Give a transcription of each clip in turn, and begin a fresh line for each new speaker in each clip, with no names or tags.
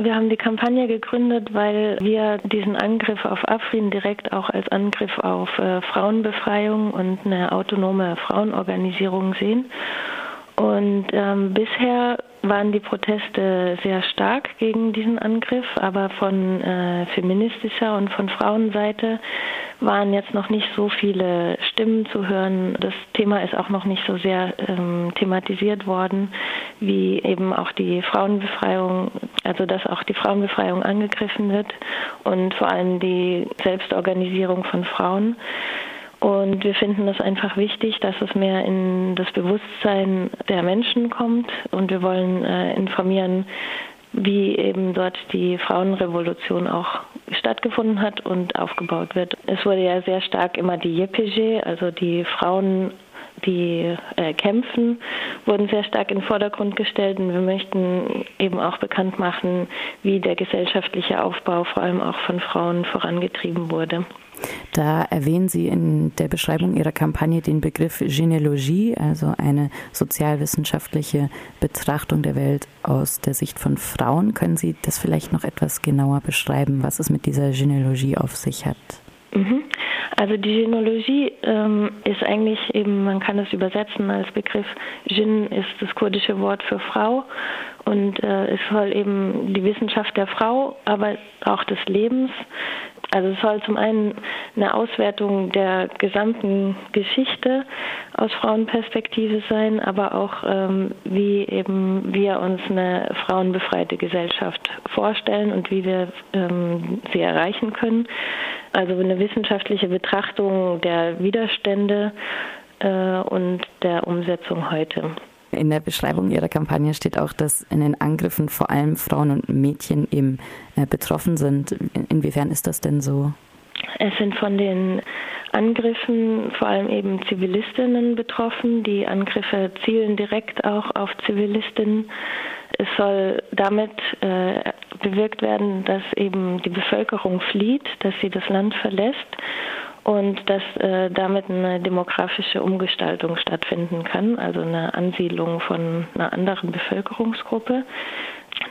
Wir haben die Kampagne gegründet, weil wir diesen Angriff auf Afrin direkt auch als Angriff auf äh, Frauenbefreiung und eine autonome Frauenorganisierung sehen. Und ähm, bisher waren die Proteste sehr stark gegen diesen Angriff, aber von äh, feministischer und von Frauenseite waren jetzt noch nicht so viele Stimmen zu hören. Das Thema ist auch noch nicht so sehr ähm, thematisiert worden, wie eben auch die Frauenbefreiung, also dass auch die Frauenbefreiung angegriffen wird und vor allem die Selbstorganisierung von Frauen. Und wir finden es einfach wichtig, dass es mehr in das Bewusstsein der Menschen kommt. Und wir wollen äh, informieren, wie eben dort die Frauenrevolution auch stattgefunden hat und aufgebaut wird. Es wurde ja sehr stark immer die JPG, also die Frauen, die äh, kämpfen, wurden sehr stark in den Vordergrund gestellt und wir möchten eben auch bekannt machen, wie der gesellschaftliche Aufbau vor allem auch von Frauen vorangetrieben wurde.
Da erwähnen Sie in der Beschreibung Ihrer Kampagne den Begriff Genealogie, also eine sozialwissenschaftliche Betrachtung der Welt aus der Sicht von Frauen. Können Sie das vielleicht noch etwas genauer beschreiben, was es mit dieser Genealogie auf sich hat?
Mhm. Also die Genealogie ähm, ist eigentlich eben, man kann es übersetzen als Begriff, Jin ist das kurdische Wort für Frau und äh, es soll eben die Wissenschaft der Frau, aber auch des Lebens also es soll zum einen eine Auswertung der gesamten Geschichte aus Frauenperspektive sein, aber auch ähm, wie eben wir uns eine frauenbefreite Gesellschaft vorstellen und wie wir ähm, sie erreichen können. Also eine wissenschaftliche Betrachtung der Widerstände äh, und der Umsetzung heute.
In der Beschreibung Ihrer Kampagne steht auch, dass in den Angriffen vor allem Frauen und Mädchen eben äh, betroffen sind. Inwiefern ist das denn so?
Es sind von den Angriffen vor allem eben Zivilistinnen betroffen. Die Angriffe zielen direkt auch auf Zivilistinnen. Es soll damit äh, bewirkt werden, dass eben die Bevölkerung flieht, dass sie das Land verlässt und dass äh, damit eine demografische Umgestaltung stattfinden kann, also eine Ansiedlung von einer anderen Bevölkerungsgruppe.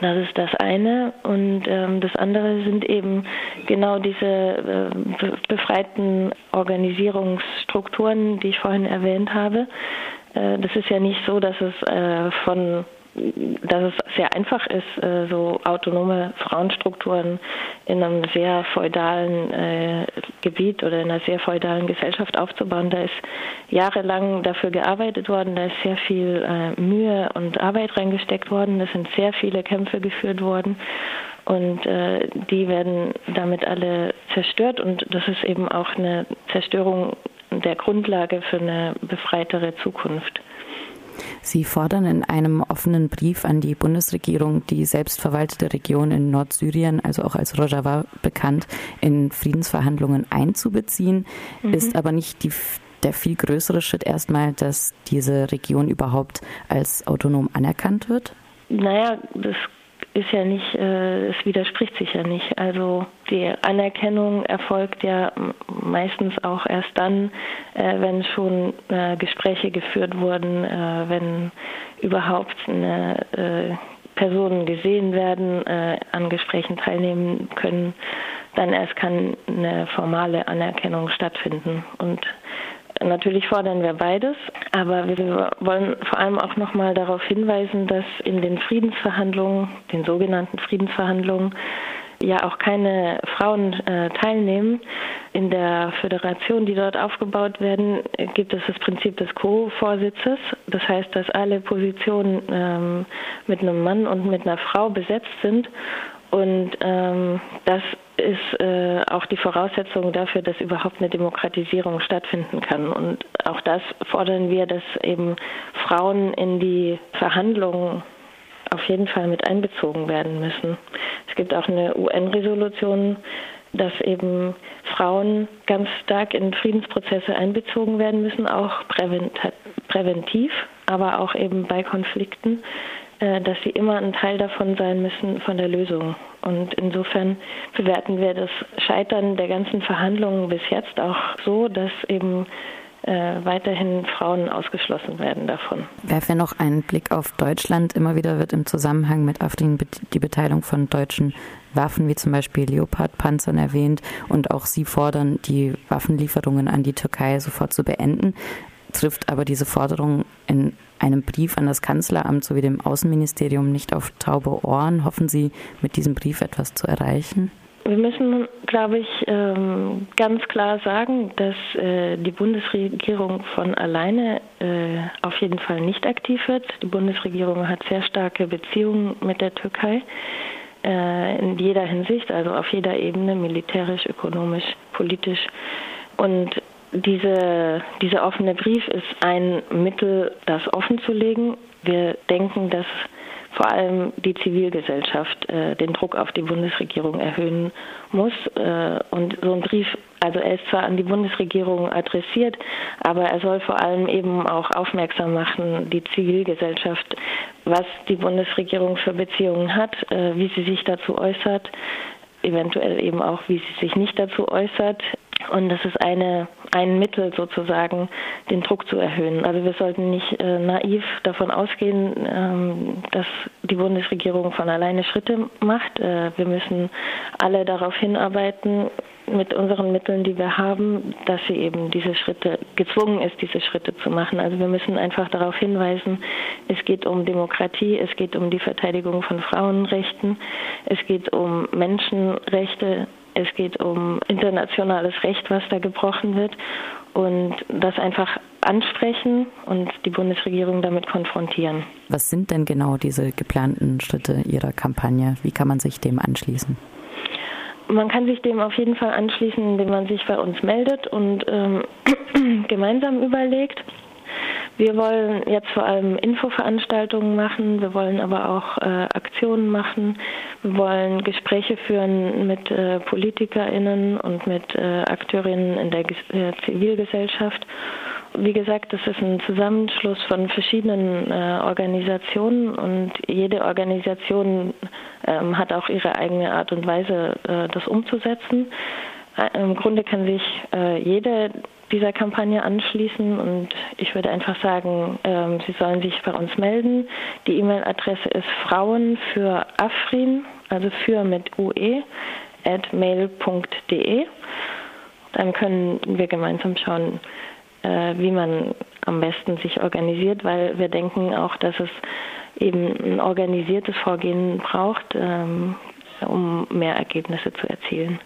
Das ist das eine. Und ähm, das andere sind eben genau diese äh, befreiten Organisierungsstrukturen, die ich vorhin erwähnt habe. Äh, das ist ja nicht so, dass es äh, von dass es sehr einfach ist, äh, so autonome Frauenstrukturen in einem sehr feudalen äh, Gebiet oder in einer sehr feudalen Gesellschaft aufzubauen. Da ist jahrelang dafür gearbeitet worden, da ist sehr viel äh, Mühe und Arbeit reingesteckt worden, es sind sehr viele Kämpfe geführt worden und die werden damit alle zerstört und das ist eben auch eine Zerstörung der Grundlage für eine befreitere Zukunft.
Sie fordern in einem offenen Brief an die Bundesregierung, die selbstverwaltete Region in Nordsyrien, also auch als Rojava bekannt, in Friedensverhandlungen einzubeziehen, mhm. ist aber nicht die der viel größere Schritt erstmal, dass diese Region überhaupt als autonom anerkannt wird?
Naja, das ist ja nicht, äh, es widerspricht sich ja nicht. Also die Anerkennung erfolgt ja meistens auch erst dann, äh, wenn schon äh, Gespräche geführt wurden, äh, wenn überhaupt eine, äh, Personen gesehen werden, äh, an Gesprächen teilnehmen können, dann erst kann eine formale Anerkennung stattfinden. Und Natürlich fordern wir beides, aber wir wollen vor allem auch noch mal darauf hinweisen, dass in den Friedensverhandlungen, den sogenannten Friedensverhandlungen, ja auch keine Frauen äh, teilnehmen. In der Föderation, die dort aufgebaut werden, gibt es das Prinzip des Co-Vorsitzes. Das heißt, dass alle Positionen ähm, mit einem Mann und mit einer Frau besetzt sind. Und ähm, das ist äh, auch die Voraussetzung dafür, dass überhaupt eine Demokratisierung stattfinden kann. Und auch das fordern wir, dass eben Frauen in die Verhandlungen auf jeden Fall mit einbezogen werden müssen. Es gibt auch eine UN-Resolution, dass eben Frauen ganz stark in Friedensprozesse einbezogen werden müssen, auch präventiv, aber auch eben bei Konflikten. Äh, dass sie immer ein Teil davon sein müssen von der Lösung. Und insofern bewerten wir das Scheitern der ganzen Verhandlungen bis jetzt auch so, dass eben äh, weiterhin Frauen ausgeschlossen werden davon.
Werfen wir noch einen Blick auf Deutschland. Immer wieder wird im Zusammenhang mit Afrin die Beteiligung von deutschen Waffen wie zum Beispiel Leopard-Panzern erwähnt und auch Sie fordern, die Waffenlieferungen an die Türkei sofort zu beenden. Trifft aber diese Forderung in einem Brief an das Kanzleramt sowie dem Außenministerium nicht auf taube Ohren? Hoffen Sie, mit diesem Brief etwas zu erreichen?
Wir müssen, glaube ich, ähm, ganz klar sagen, dass äh, die Bundesregierung von alleine äh, auf jeden Fall nicht aktiv wird. Die Bundesregierung hat sehr starke Beziehungen mit der Türkei äh, in jeder Hinsicht, also auf jeder Ebene, militärisch, ökonomisch, politisch. Und diese, dieser offene Brief ist ein Mittel, das offen zu legen. Wir denken, dass vor allem die Zivilgesellschaft äh, den Druck auf die Bundesregierung erhöhen muss. Äh, und so ein Brief, also er ist zwar an die Bundesregierung adressiert, aber er soll vor allem eben auch aufmerksam machen, die Zivilgesellschaft, was die Bundesregierung für Beziehungen hat, äh, wie sie sich dazu äußert, eventuell eben auch, wie sie sich nicht dazu äußert. Und das ist eine, ein Mittel sozusagen, den Druck zu erhöhen. Also wir sollten nicht äh, naiv davon ausgehen, ähm, dass die Bundesregierung von alleine Schritte macht. Äh, wir müssen alle darauf hinarbeiten, mit unseren Mitteln, die wir haben, dass sie eben diese Schritte gezwungen ist, diese Schritte zu machen. Also wir müssen einfach darauf hinweisen, es geht um Demokratie, es geht um die Verteidigung von Frauenrechten, es geht um Menschenrechte, es geht um internationales Recht, was da gebrochen wird und das einfach ansprechen und die Bundesregierung damit konfrontieren.
Was sind denn genau diese geplanten Schritte Ihrer Kampagne? Wie kann man sich dem anschließen?
Man kann sich dem auf jeden Fall anschließen, indem man sich bei uns meldet und ähm, gemeinsam überlegt, wir wollen jetzt vor allem Infoveranstaltungen machen, wir wollen aber auch äh, Aktionen machen, wir wollen Gespräche führen mit äh, PolitikerInnen und mit äh, Akteurinnen in der G Zivilgesellschaft. Wie gesagt, das ist ein Zusammenschluss von verschiedenen äh, Organisationen und jede Organisation ähm, hat auch ihre eigene Art und Weise, äh, das umzusetzen. Äh, Im Grunde kann sich jede dieser Kampagne anschließen und ich würde einfach sagen, ähm, Sie sollen sich bei uns melden. Die E-Mail-Adresse ist Frauen für Afrin, also für mit ue, at mail.de. Dann können wir gemeinsam schauen, äh, wie man am besten sich organisiert, weil wir denken auch, dass es eben ein organisiertes Vorgehen braucht, ähm, um mehr Ergebnisse zu erzielen.